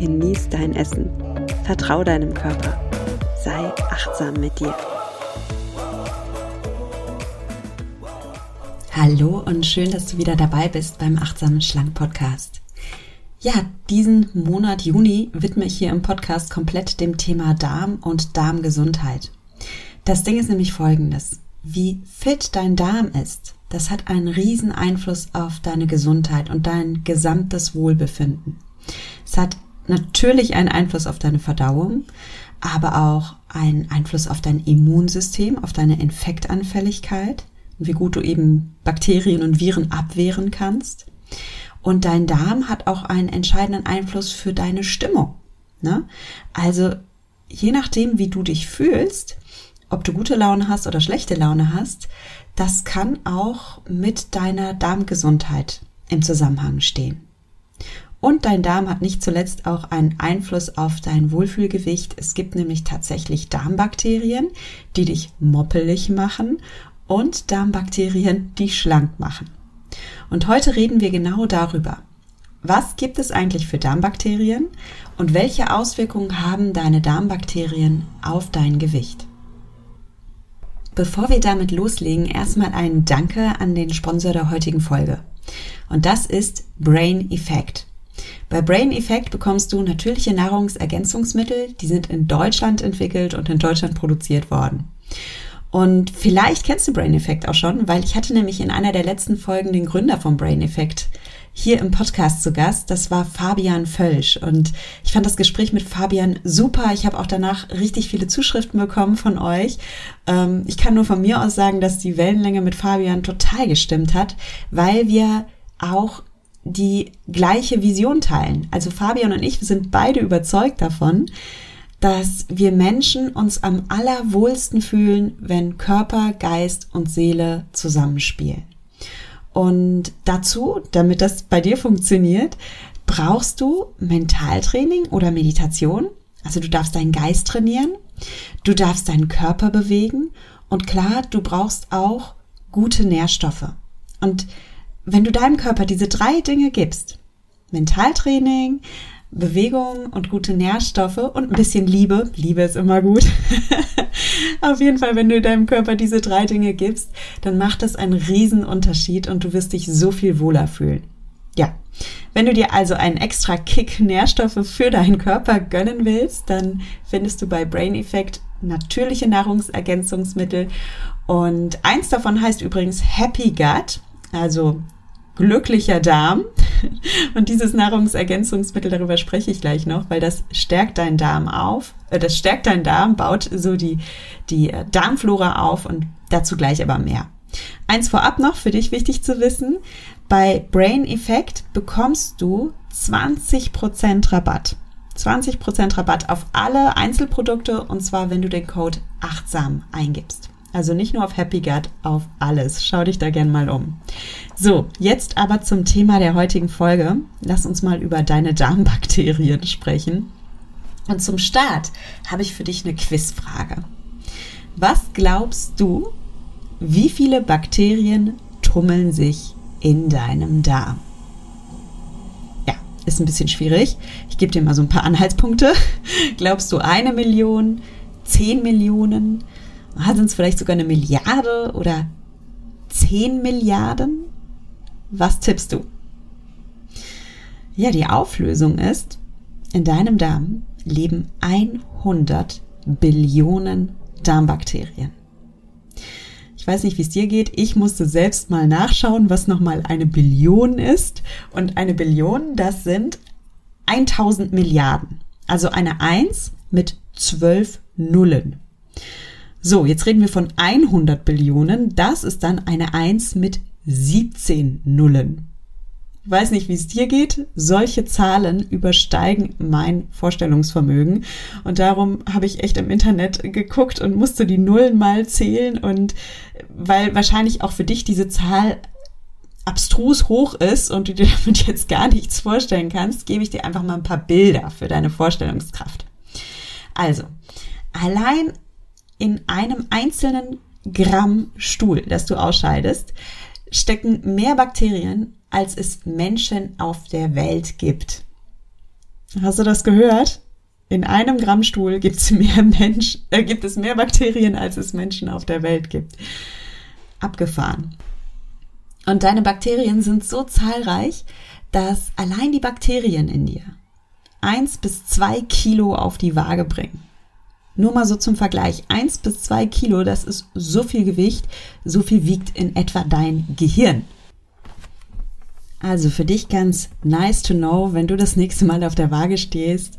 genieß dein Essen, vertrau deinem Körper, sei achtsam mit dir. Hallo und schön, dass du wieder dabei bist beim Achtsamen Schlank Podcast. Ja, diesen Monat Juni widme ich hier im Podcast komplett dem Thema Darm und Darmgesundheit. Das Ding ist nämlich folgendes. Wie fit dein Darm ist, das hat einen riesen Einfluss auf deine Gesundheit und dein gesamtes Wohlbefinden. Es hat natürlich einen Einfluss auf deine Verdauung, aber auch einen Einfluss auf dein Immunsystem, auf deine Infektanfälligkeit, wie gut du eben Bakterien und Viren abwehren kannst. Und dein Darm hat auch einen entscheidenden Einfluss für deine Stimmung. Ne? Also je nachdem, wie du dich fühlst, ob du gute Laune hast oder schlechte Laune hast, das kann auch mit deiner Darmgesundheit im Zusammenhang stehen. Und dein Darm hat nicht zuletzt auch einen Einfluss auf dein Wohlfühlgewicht. Es gibt nämlich tatsächlich Darmbakterien, die dich moppelig machen und Darmbakterien, die schlank machen. Und heute reden wir genau darüber. Was gibt es eigentlich für Darmbakterien und welche Auswirkungen haben deine Darmbakterien auf dein Gewicht? Bevor wir damit loslegen, erstmal ein Danke an den Sponsor der heutigen Folge. Und das ist Brain Effect. Bei Brain Effect bekommst du natürliche Nahrungsergänzungsmittel, die sind in Deutschland entwickelt und in Deutschland produziert worden. Und vielleicht kennst du Brain Effect auch schon, weil ich hatte nämlich in einer der letzten Folgen den Gründer von Brain Effect hier im Podcast zu Gast. Das war Fabian Völsch. Und ich fand das Gespräch mit Fabian super. Ich habe auch danach richtig viele Zuschriften bekommen von euch. Ähm, ich kann nur von mir aus sagen, dass die Wellenlänge mit Fabian total gestimmt hat, weil wir auch die gleiche Vision teilen. Also Fabian und ich sind beide überzeugt davon, dass wir Menschen uns am allerwohlsten fühlen, wenn Körper, Geist und Seele zusammenspielen. Und dazu, damit das bei dir funktioniert, brauchst du Mentaltraining oder Meditation. Also du darfst deinen Geist trainieren, du darfst deinen Körper bewegen und klar, du brauchst auch gute Nährstoffe. Und wenn du deinem Körper diese drei Dinge gibst, Mentaltraining, Bewegung und gute Nährstoffe und ein bisschen Liebe, Liebe ist immer gut. Auf jeden Fall, wenn du deinem Körper diese drei Dinge gibst, dann macht das einen riesen Unterschied und du wirst dich so viel wohler fühlen. Ja. Wenn du dir also einen extra Kick Nährstoffe für deinen Körper gönnen willst, dann findest du bei Brain Effect natürliche Nahrungsergänzungsmittel und eins davon heißt übrigens Happy Gut. Also glücklicher Darm. Und dieses Nahrungsergänzungsmittel, darüber spreche ich gleich noch, weil das stärkt deinen Darm auf. Äh, das stärkt deinen Darm, baut so die, die äh, Darmflora auf und dazu gleich aber mehr. Eins vorab noch für dich wichtig zu wissen. Bei Brain Effect bekommst du 20% Rabatt. 20% Rabatt auf alle Einzelprodukte und zwar, wenn du den Code achtsam eingibst. Also nicht nur auf Happy Gut, auf alles. Schau dich da gern mal um. So, jetzt aber zum Thema der heutigen Folge. Lass uns mal über deine Darmbakterien sprechen. Und zum Start habe ich für dich eine Quizfrage. Was glaubst du, wie viele Bakterien tummeln sich in deinem Darm? Ja, ist ein bisschen schwierig. Ich gebe dir mal so ein paar Anhaltspunkte. Glaubst du eine Million, zehn Millionen, sind es vielleicht sogar eine Milliarde oder 10 Milliarden? Was tippst du? Ja, die Auflösung ist, in deinem Darm leben 100 Billionen Darmbakterien. Ich weiß nicht, wie es dir geht. Ich musste selbst mal nachschauen, was nochmal eine Billion ist. Und eine Billion, das sind 1000 Milliarden. Also eine 1 mit 12 Nullen. So, jetzt reden wir von 100 Billionen. Das ist dann eine 1 mit 17 Nullen. weiß nicht, wie es dir geht. Solche Zahlen übersteigen mein Vorstellungsvermögen. Und darum habe ich echt im Internet geguckt und musste die Nullen mal zählen. Und weil wahrscheinlich auch für dich diese Zahl abstrus hoch ist und du dir damit jetzt gar nichts vorstellen kannst, gebe ich dir einfach mal ein paar Bilder für deine Vorstellungskraft. Also, allein in einem einzelnen Gramm Stuhl, das du ausscheidest, stecken mehr Bakterien, als es Menschen auf der Welt gibt. Hast du das gehört? In einem Gramm Stuhl gibt's mehr Mensch, äh, gibt es mehr Bakterien, als es Menschen auf der Welt gibt. Abgefahren. Und deine Bakterien sind so zahlreich, dass allein die Bakterien in dir eins bis zwei Kilo auf die Waage bringen. Nur mal so zum Vergleich. Eins bis zwei Kilo, das ist so viel Gewicht, so viel wiegt in etwa dein Gehirn. Also für dich ganz nice to know, wenn du das nächste Mal auf der Waage stehst.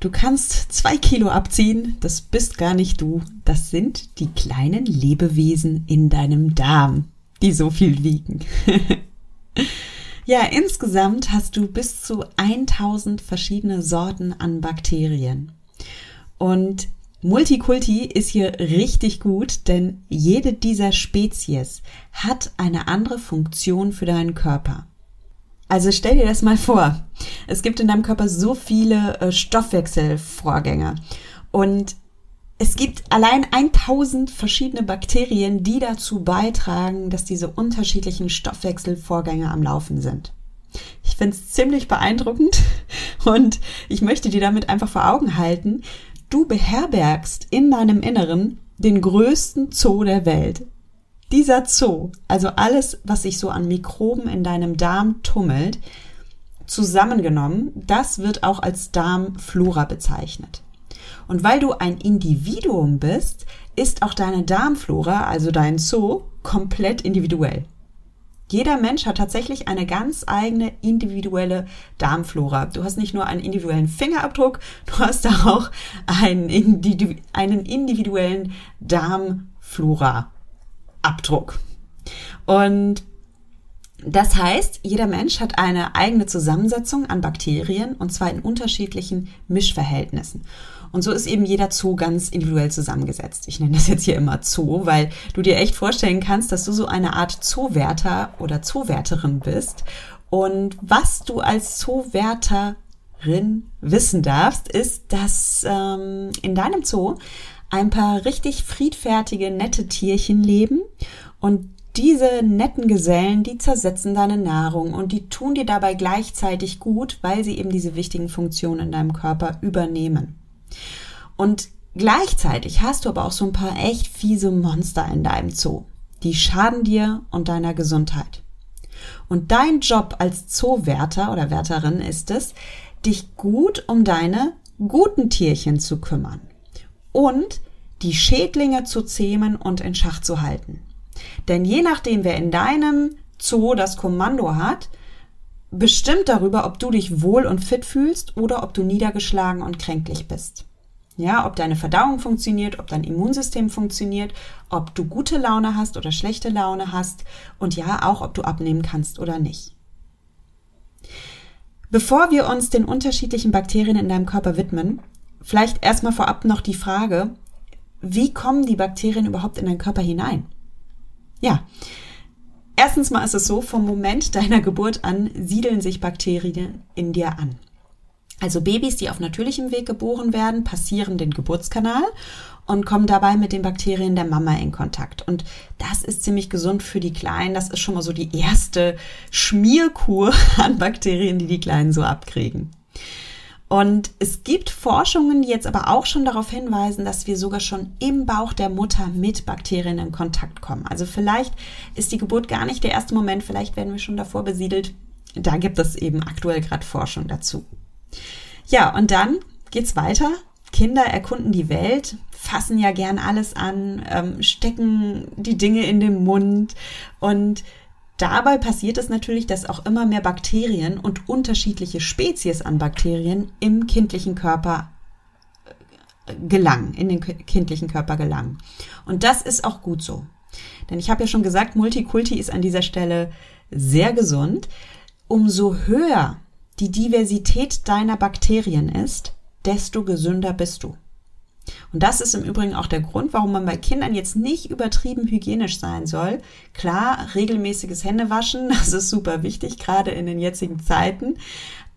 Du kannst zwei Kilo abziehen, das bist gar nicht du. Das sind die kleinen Lebewesen in deinem Darm, die so viel wiegen. ja, insgesamt hast du bis zu 1000 verschiedene Sorten an Bakterien. Und Multikulti ist hier richtig gut, denn jede dieser Spezies hat eine andere Funktion für deinen Körper. Also stell dir das mal vor. Es gibt in deinem Körper so viele äh, Stoffwechselvorgänge und es gibt allein 1000 verschiedene Bakterien, die dazu beitragen, dass diese unterschiedlichen Stoffwechselvorgänge am Laufen sind. Ich finde es ziemlich beeindruckend und ich möchte dir damit einfach vor Augen halten, du beherbergst in deinem Inneren den größten Zoo der Welt. Dieser Zoo, also alles, was sich so an Mikroben in deinem Darm tummelt, zusammengenommen, das wird auch als Darmflora bezeichnet. Und weil du ein Individuum bist, ist auch deine Darmflora, also dein Zoo, komplett individuell. Jeder Mensch hat tatsächlich eine ganz eigene individuelle Darmflora. Du hast nicht nur einen individuellen Fingerabdruck, du hast auch einen, einen individuellen Darmflora. Abdruck. Und das heißt, jeder Mensch hat eine eigene Zusammensetzung an Bakterien und zwar in unterschiedlichen Mischverhältnissen. Und so ist eben jeder Zoo ganz individuell zusammengesetzt. Ich nenne das jetzt hier immer Zoo, weil du dir echt vorstellen kannst, dass du so eine Art Zoowärter oder Zoowärterin bist. Und was du als Zoowärterin wissen darfst, ist, dass ähm, in deinem Zoo ein paar richtig friedfertige, nette Tierchen leben und diese netten Gesellen, die zersetzen deine Nahrung und die tun dir dabei gleichzeitig gut, weil sie eben diese wichtigen Funktionen in deinem Körper übernehmen. Und gleichzeitig hast du aber auch so ein paar echt fiese Monster in deinem Zoo. Die schaden dir und deiner Gesundheit. Und dein Job als Zoowärter oder Wärterin ist es, dich gut um deine guten Tierchen zu kümmern und die Schädlinge zu zähmen und in Schach zu halten. Denn je nachdem, wer in deinem Zoo das Kommando hat, bestimmt darüber, ob du dich wohl und fit fühlst oder ob du niedergeschlagen und kränklich bist. Ja, ob deine Verdauung funktioniert, ob dein Immunsystem funktioniert, ob du gute Laune hast oder schlechte Laune hast und ja, auch ob du abnehmen kannst oder nicht. Bevor wir uns den unterschiedlichen Bakterien in deinem Körper widmen, Vielleicht erstmal vorab noch die Frage, wie kommen die Bakterien überhaupt in deinen Körper hinein? Ja, erstens mal ist es so, vom Moment deiner Geburt an siedeln sich Bakterien in dir an. Also Babys, die auf natürlichem Weg geboren werden, passieren den Geburtskanal und kommen dabei mit den Bakterien der Mama in Kontakt. Und das ist ziemlich gesund für die Kleinen. Das ist schon mal so die erste Schmierkur an Bakterien, die die Kleinen so abkriegen. Und es gibt Forschungen, die jetzt aber auch schon darauf hinweisen, dass wir sogar schon im Bauch der Mutter mit Bakterien in Kontakt kommen. Also vielleicht ist die Geburt gar nicht der erste Moment, vielleicht werden wir schon davor besiedelt. Da gibt es eben aktuell gerade Forschung dazu. Ja, und dann geht's weiter. Kinder erkunden die Welt, fassen ja gern alles an, ähm, stecken die Dinge in den Mund und Dabei passiert es natürlich, dass auch immer mehr Bakterien und unterschiedliche Spezies an Bakterien im kindlichen Körper äh, gelangen, in den kindlichen Körper gelangen. Und das ist auch gut so. Denn ich habe ja schon gesagt, Multikulti ist an dieser Stelle sehr gesund. umso höher die Diversität deiner Bakterien ist, desto gesünder bist du. Und das ist im Übrigen auch der Grund, warum man bei Kindern jetzt nicht übertrieben hygienisch sein soll. Klar, regelmäßiges Händewaschen, das ist super wichtig, gerade in den jetzigen Zeiten.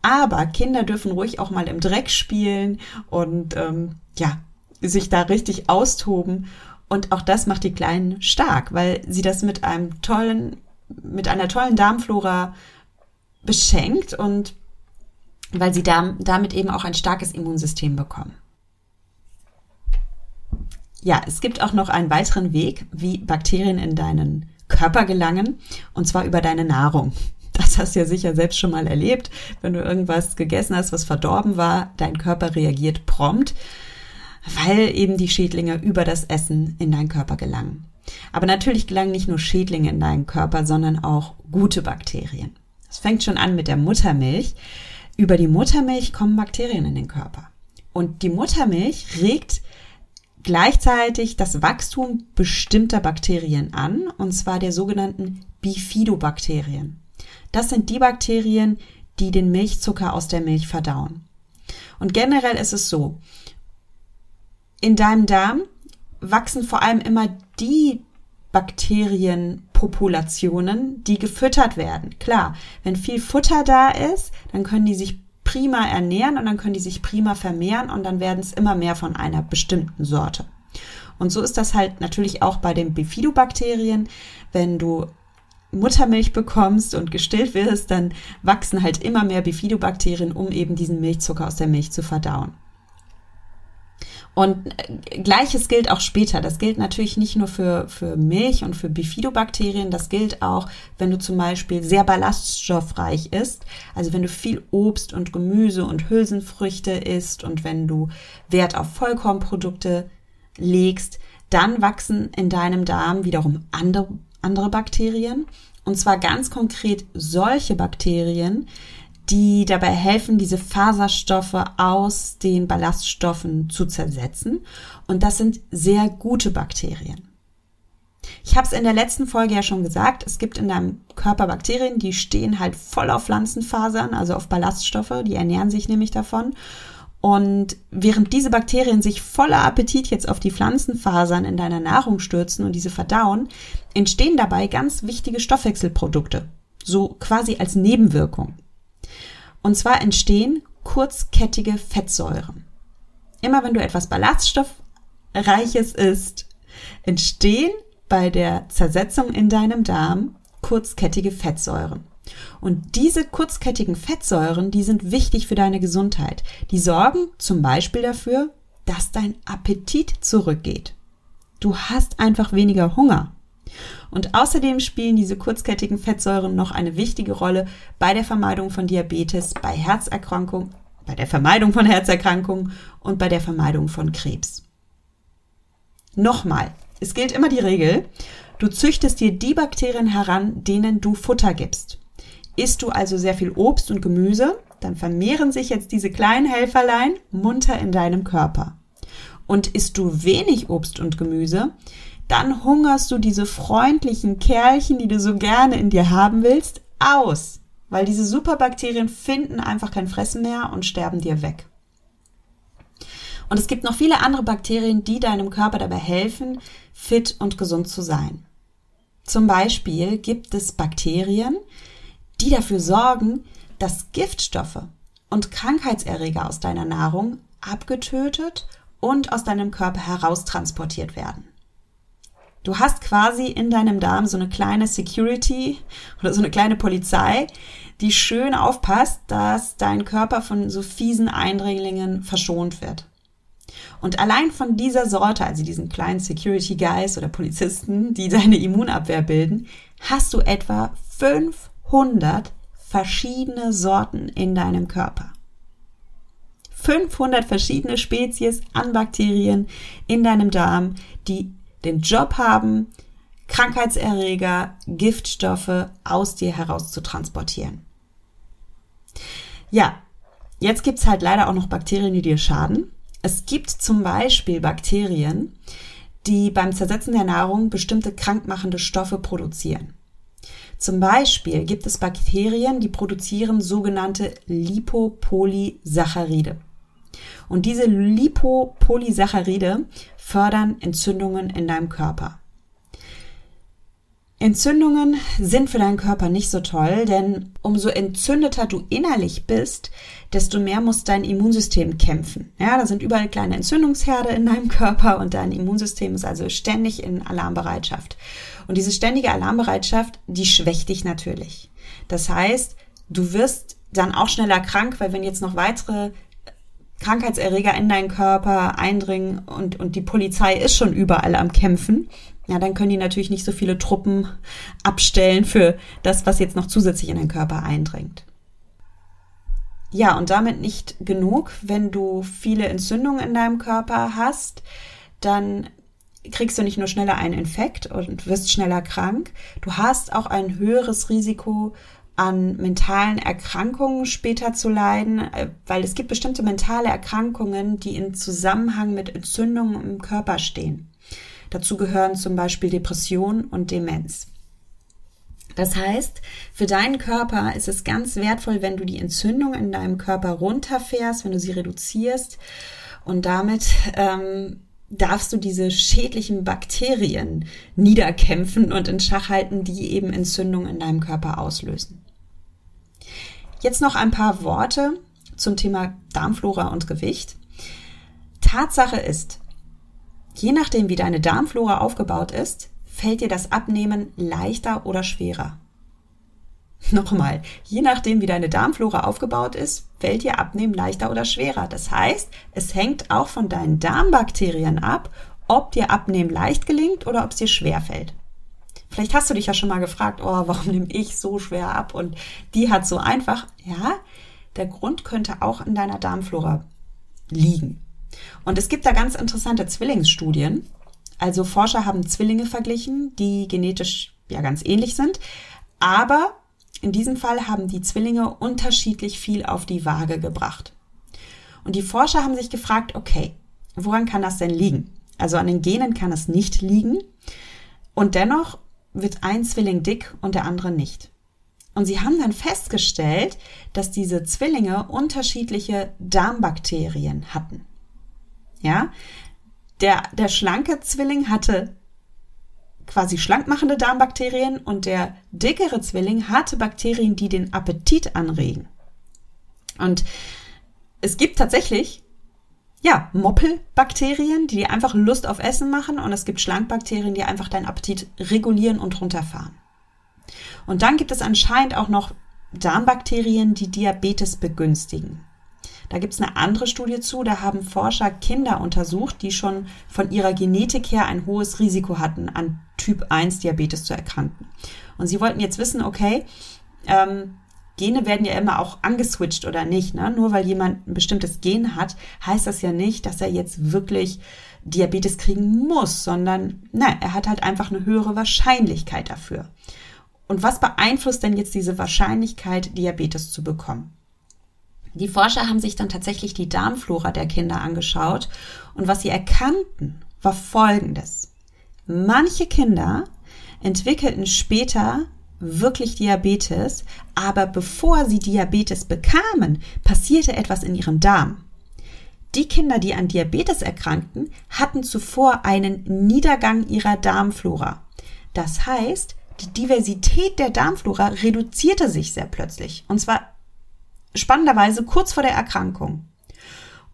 Aber Kinder dürfen ruhig auch mal im Dreck spielen und ähm, ja, sich da richtig austoben. Und auch das macht die Kleinen stark, weil sie das mit einem tollen, mit einer tollen Darmflora beschenkt und weil sie damit eben auch ein starkes Immunsystem bekommen. Ja, es gibt auch noch einen weiteren Weg, wie Bakterien in deinen Körper gelangen, und zwar über deine Nahrung. Das hast du ja sicher selbst schon mal erlebt. Wenn du irgendwas gegessen hast, was verdorben war, dein Körper reagiert prompt, weil eben die Schädlinge über das Essen in deinen Körper gelangen. Aber natürlich gelangen nicht nur Schädlinge in deinen Körper, sondern auch gute Bakterien. Es fängt schon an mit der Muttermilch. Über die Muttermilch kommen Bakterien in den Körper. Und die Muttermilch regt gleichzeitig das Wachstum bestimmter Bakterien an, und zwar der sogenannten Bifidobakterien. Das sind die Bakterien, die den Milchzucker aus der Milch verdauen. Und generell ist es so, in deinem Darm wachsen vor allem immer die Bakterienpopulationen, die gefüttert werden. Klar, wenn viel Futter da ist, dann können die sich prima ernähren und dann können die sich prima vermehren und dann werden es immer mehr von einer bestimmten Sorte. Und so ist das halt natürlich auch bei den Bifidobakterien. Wenn du Muttermilch bekommst und gestillt wirst, dann wachsen halt immer mehr Bifidobakterien, um eben diesen Milchzucker aus der Milch zu verdauen. Und äh, gleiches gilt auch später. Das gilt natürlich nicht nur für, für Milch und für Bifidobakterien. Das gilt auch, wenn du zum Beispiel sehr ballaststoffreich isst. Also wenn du viel Obst und Gemüse und Hülsenfrüchte isst und wenn du Wert auf Vollkornprodukte legst, dann wachsen in deinem Darm wiederum andere, andere Bakterien. Und zwar ganz konkret solche Bakterien, die dabei helfen, diese Faserstoffe aus den Ballaststoffen zu zersetzen. Und das sind sehr gute Bakterien. Ich habe es in der letzten Folge ja schon gesagt, es gibt in deinem Körper Bakterien, die stehen halt voll auf Pflanzenfasern, also auf Ballaststoffe, die ernähren sich nämlich davon. Und während diese Bakterien sich voller Appetit jetzt auf die Pflanzenfasern in deiner Nahrung stürzen und diese verdauen, entstehen dabei ganz wichtige Stoffwechselprodukte, so quasi als Nebenwirkung. Und zwar entstehen kurzkettige Fettsäuren. Immer wenn du etwas Ballaststoffreiches isst, entstehen bei der Zersetzung in deinem Darm kurzkettige Fettsäuren. Und diese kurzkettigen Fettsäuren, die sind wichtig für deine Gesundheit. Die sorgen zum Beispiel dafür, dass dein Appetit zurückgeht. Du hast einfach weniger Hunger. Und außerdem spielen diese kurzkettigen Fettsäuren noch eine wichtige Rolle bei der Vermeidung von Diabetes, bei Herzerkrankungen, bei der Vermeidung von Herzerkrankungen und bei der Vermeidung von Krebs. Nochmal, es gilt immer die Regel, du züchtest dir die Bakterien heran, denen du Futter gibst. Isst du also sehr viel Obst und Gemüse, dann vermehren sich jetzt diese kleinen Helferlein munter in deinem Körper. Und isst du wenig Obst und Gemüse, dann hungerst du diese freundlichen Kerlchen, die du so gerne in dir haben willst, aus. Weil diese Superbakterien finden einfach kein Fressen mehr und sterben dir weg. Und es gibt noch viele andere Bakterien, die deinem Körper dabei helfen, fit und gesund zu sein. Zum Beispiel gibt es Bakterien, die dafür sorgen, dass Giftstoffe und Krankheitserreger aus deiner Nahrung abgetötet und aus deinem Körper heraustransportiert werden. Du hast quasi in deinem Darm so eine kleine Security oder so eine kleine Polizei, die schön aufpasst, dass dein Körper von so fiesen Eindringlingen verschont wird. Und allein von dieser Sorte, also diesen kleinen Security Guys oder Polizisten, die deine Immunabwehr bilden, hast du etwa 500 verschiedene Sorten in deinem Körper. 500 verschiedene Spezies an Bakterien in deinem Darm, die den Job haben, Krankheitserreger, Giftstoffe aus dir heraus zu transportieren. Ja, jetzt gibt's halt leider auch noch Bakterien, die dir schaden. Es gibt zum Beispiel Bakterien, die beim Zersetzen der Nahrung bestimmte krankmachende Stoffe produzieren. Zum Beispiel gibt es Bakterien, die produzieren sogenannte Lipopolysaccharide. Und diese Lipopolysaccharide fördern Entzündungen in deinem Körper. Entzündungen sind für deinen Körper nicht so toll, denn umso entzündeter du innerlich bist, desto mehr muss dein Immunsystem kämpfen. Ja, da sind überall kleine Entzündungsherde in deinem Körper und dein Immunsystem ist also ständig in Alarmbereitschaft. Und diese ständige Alarmbereitschaft, die schwächt dich natürlich. Das heißt, du wirst dann auch schneller krank, weil wenn jetzt noch weitere Krankheitserreger in deinen Körper eindringen und, und die Polizei ist schon überall am Kämpfen, ja, dann können die natürlich nicht so viele Truppen abstellen für das, was jetzt noch zusätzlich in den Körper eindringt. Ja, und damit nicht genug. Wenn du viele Entzündungen in deinem Körper hast, dann kriegst du nicht nur schneller einen Infekt und wirst schneller krank, du hast auch ein höheres Risiko, an mentalen Erkrankungen später zu leiden, äh, weil es gibt bestimmte mentale Erkrankungen, die in Zusammenhang mit Entzündungen im Körper stehen. Dazu gehören zum Beispiel Depression und Demenz. Das heißt, für deinen Körper ist es ganz wertvoll, wenn du die Entzündung in deinem Körper runterfährst, wenn du sie reduzierst und damit ähm, darfst du diese schädlichen Bakterien niederkämpfen und in Schach halten, die eben Entzündung in deinem Körper auslösen. Jetzt noch ein paar Worte zum Thema Darmflora und Gewicht. Tatsache ist, Je nachdem, wie deine Darmflora aufgebaut ist, fällt dir das Abnehmen leichter oder schwerer. Nochmal, je nachdem, wie deine Darmflora aufgebaut ist, fällt dir Abnehmen leichter oder schwerer. Das heißt, es hängt auch von deinen Darmbakterien ab, ob dir Abnehmen leicht gelingt oder ob es dir schwer fällt. Vielleicht hast du dich ja schon mal gefragt, oh, warum nehme ich so schwer ab und die hat so einfach. Ja, der Grund könnte auch in deiner Darmflora liegen. Und es gibt da ganz interessante Zwillingsstudien. Also Forscher haben Zwillinge verglichen, die genetisch ja ganz ähnlich sind, aber in diesem Fall haben die Zwillinge unterschiedlich viel auf die Waage gebracht. Und die Forscher haben sich gefragt, okay, woran kann das denn liegen? Also an den Genen kann es nicht liegen. Und dennoch wird ein Zwilling dick und der andere nicht. Und sie haben dann festgestellt, dass diese Zwillinge unterschiedliche Darmbakterien hatten. Ja, der, der schlanke Zwilling hatte quasi schlankmachende Darmbakterien und der dickere Zwilling hatte Bakterien, die den Appetit anregen. Und es gibt tatsächlich, ja, Moppelbakterien, die dir einfach Lust auf Essen machen und es gibt Schlankbakterien, die einfach deinen Appetit regulieren und runterfahren. Und dann gibt es anscheinend auch noch Darmbakterien, die Diabetes begünstigen. Da gibt es eine andere Studie zu, da haben Forscher Kinder untersucht, die schon von ihrer Genetik her ein hohes Risiko hatten, an Typ 1 Diabetes zu erkranken. Und sie wollten jetzt wissen, okay, ähm, Gene werden ja immer auch angeswitcht oder nicht. Ne? Nur weil jemand ein bestimmtes Gen hat, heißt das ja nicht, dass er jetzt wirklich Diabetes kriegen muss, sondern nein, er hat halt einfach eine höhere Wahrscheinlichkeit dafür. Und was beeinflusst denn jetzt diese Wahrscheinlichkeit, Diabetes zu bekommen? Die Forscher haben sich dann tatsächlich die Darmflora der Kinder angeschaut und was sie erkannten, war Folgendes. Manche Kinder entwickelten später wirklich Diabetes, aber bevor sie Diabetes bekamen, passierte etwas in ihrem Darm. Die Kinder, die an Diabetes erkrankten, hatten zuvor einen Niedergang ihrer Darmflora. Das heißt, die Diversität der Darmflora reduzierte sich sehr plötzlich. Und zwar spannenderweise kurz vor der Erkrankung.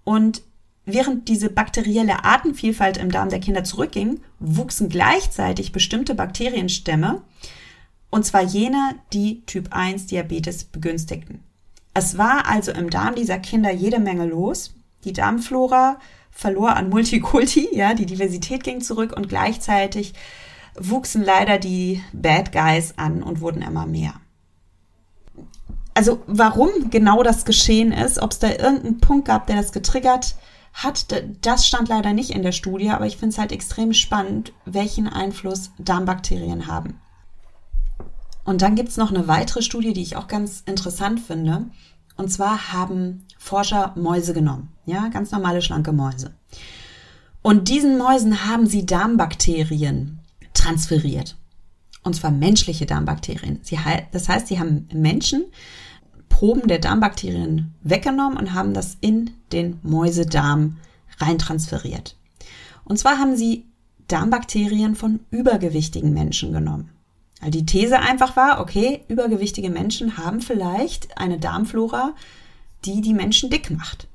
Und während diese bakterielle Artenvielfalt im Darm der Kinder zurückging, wuchsen gleichzeitig bestimmte Bakterienstämme, und zwar jene, die Typ 1 Diabetes begünstigten. Es war also im Darm dieser Kinder jede Menge los. Die Darmflora verlor an Multikulti, ja, die Diversität ging zurück und gleichzeitig wuchsen leider die Bad Guys an und wurden immer mehr also warum genau das geschehen ist, ob es da irgendeinen Punkt gab, der das getriggert hat, das stand leider nicht in der Studie, aber ich finde es halt extrem spannend, welchen Einfluss Darmbakterien haben. Und dann gibt es noch eine weitere Studie, die ich auch ganz interessant finde. Und zwar haben Forscher Mäuse genommen, ja, ganz normale schlanke Mäuse. Und diesen Mäusen haben sie Darmbakterien transferiert. Und zwar menschliche Darmbakterien. Sie, das heißt, sie haben Menschen Proben der Darmbakterien weggenommen und haben das in den Mäusedarm reintransferiert. Und zwar haben sie Darmbakterien von übergewichtigen Menschen genommen. Also die These einfach war, okay, übergewichtige Menschen haben vielleicht eine Darmflora, die die Menschen dick macht.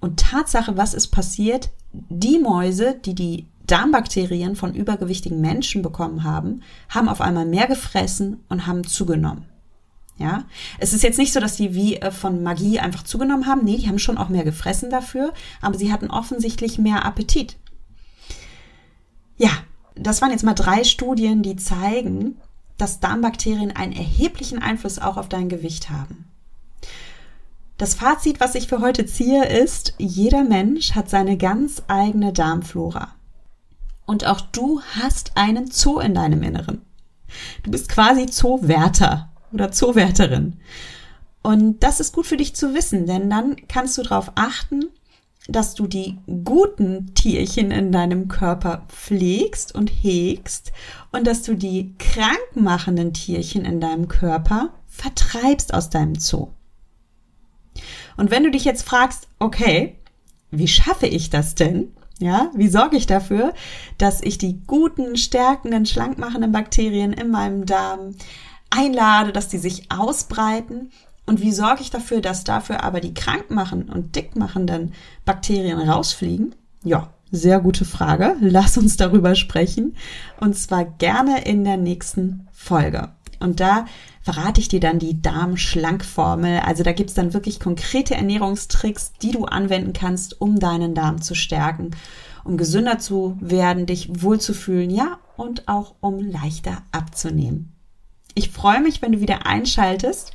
Und Tatsache, was ist passiert? Die Mäuse, die die Darmbakterien von übergewichtigen Menschen bekommen haben, haben auf einmal mehr gefressen und haben zugenommen. Ja, es ist jetzt nicht so, dass die wie äh, von Magie einfach zugenommen haben. Nee, die haben schon auch mehr gefressen dafür, aber sie hatten offensichtlich mehr Appetit. Ja, das waren jetzt mal drei Studien, die zeigen, dass Darmbakterien einen erheblichen Einfluss auch auf dein Gewicht haben. Das Fazit, was ich für heute ziehe, ist, jeder Mensch hat seine ganz eigene Darmflora. Und auch du hast einen Zoo in deinem Inneren. Du bist quasi Zoowärter oder Zoowärterin. Und das ist gut für dich zu wissen, denn dann kannst du darauf achten, dass du die guten Tierchen in deinem Körper pflegst und hegst und dass du die krankmachenden Tierchen in deinem Körper vertreibst aus deinem Zoo. Und wenn du dich jetzt fragst, okay, wie schaffe ich das denn? Ja, wie sorge ich dafür, dass ich die guten, stärkenden, schlankmachenden Bakterien in meinem Darm einlade, dass die sich ausbreiten? Und wie sorge ich dafür, dass dafür aber die krankmachenden und dickmachenden Bakterien rausfliegen? Ja, sehr gute Frage. Lass uns darüber sprechen. Und zwar gerne in der nächsten Folge. Und da verrate ich dir dann die Darmschlankformel. Also da gibt's dann wirklich konkrete Ernährungstricks, die du anwenden kannst, um deinen Darm zu stärken, um gesünder zu werden, dich wohlzufühlen, ja, und auch um leichter abzunehmen. Ich freue mich, wenn du wieder einschaltest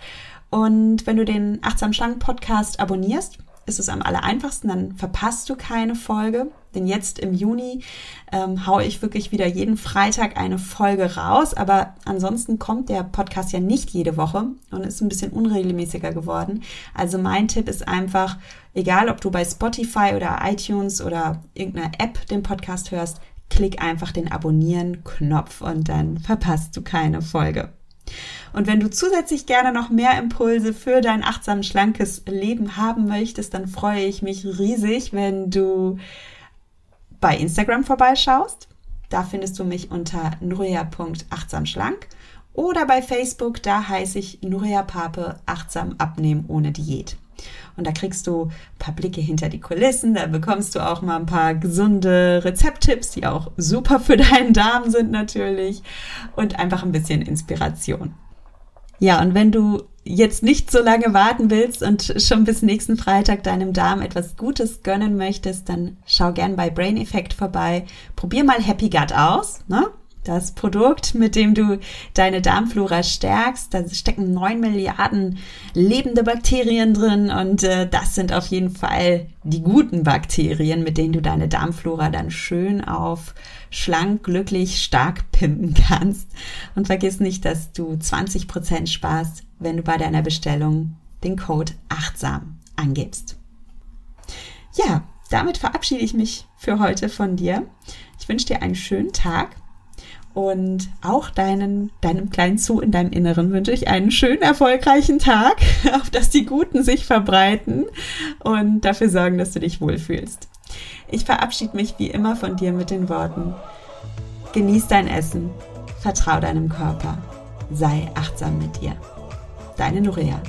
und wenn du den Achtsam Schlank Podcast abonnierst ist es am aller einfachsten, dann verpasst du keine Folge. Denn jetzt im Juni ähm, haue ich wirklich wieder jeden Freitag eine Folge raus. Aber ansonsten kommt der Podcast ja nicht jede Woche und ist ein bisschen unregelmäßiger geworden. Also mein Tipp ist einfach, egal ob du bei Spotify oder iTunes oder irgendeiner App den Podcast hörst, klick einfach den Abonnieren-Knopf und dann verpasst du keine Folge. Und wenn du zusätzlich gerne noch mehr Impulse für dein achtsam schlankes Leben haben möchtest, dann freue ich mich riesig, wenn du bei Instagram vorbeischaust. Da findest du mich unter nuria.achtsamschlank oder bei Facebook, da heiße ich Nuria Pape achtsam abnehmen ohne Diät. Und da kriegst du ein paar Blicke hinter die Kulissen, da bekommst du auch mal ein paar gesunde Rezepttipps, die auch super für deinen Darm sind natürlich und einfach ein bisschen Inspiration. Ja, und wenn du jetzt nicht so lange warten willst und schon bis nächsten Freitag deinem Darm etwas Gutes gönnen möchtest, dann schau gern bei Brain Effect vorbei. Probier mal Happy Gut aus. Ne? Das Produkt, mit dem du deine Darmflora stärkst, da stecken neun Milliarden lebende Bakterien drin und äh, das sind auf jeden Fall die guten Bakterien, mit denen du deine Darmflora dann schön auf schlank, glücklich, stark pimpen kannst. Und vergiss nicht, dass du 20 Prozent sparst, wenn du bei deiner Bestellung den Code achtsam angibst. Ja, damit verabschiede ich mich für heute von dir. Ich wünsche dir einen schönen Tag und auch deinen, deinem kleinen Zoo in deinem Inneren wünsche ich einen schönen, erfolgreichen Tag, auf dass die Guten sich verbreiten und dafür sorgen, dass du dich wohlfühlst. Ich verabschiede mich wie immer von dir mit den Worten, genieß dein Essen, vertrau deinem Körper, sei achtsam mit dir. Deine Nuria.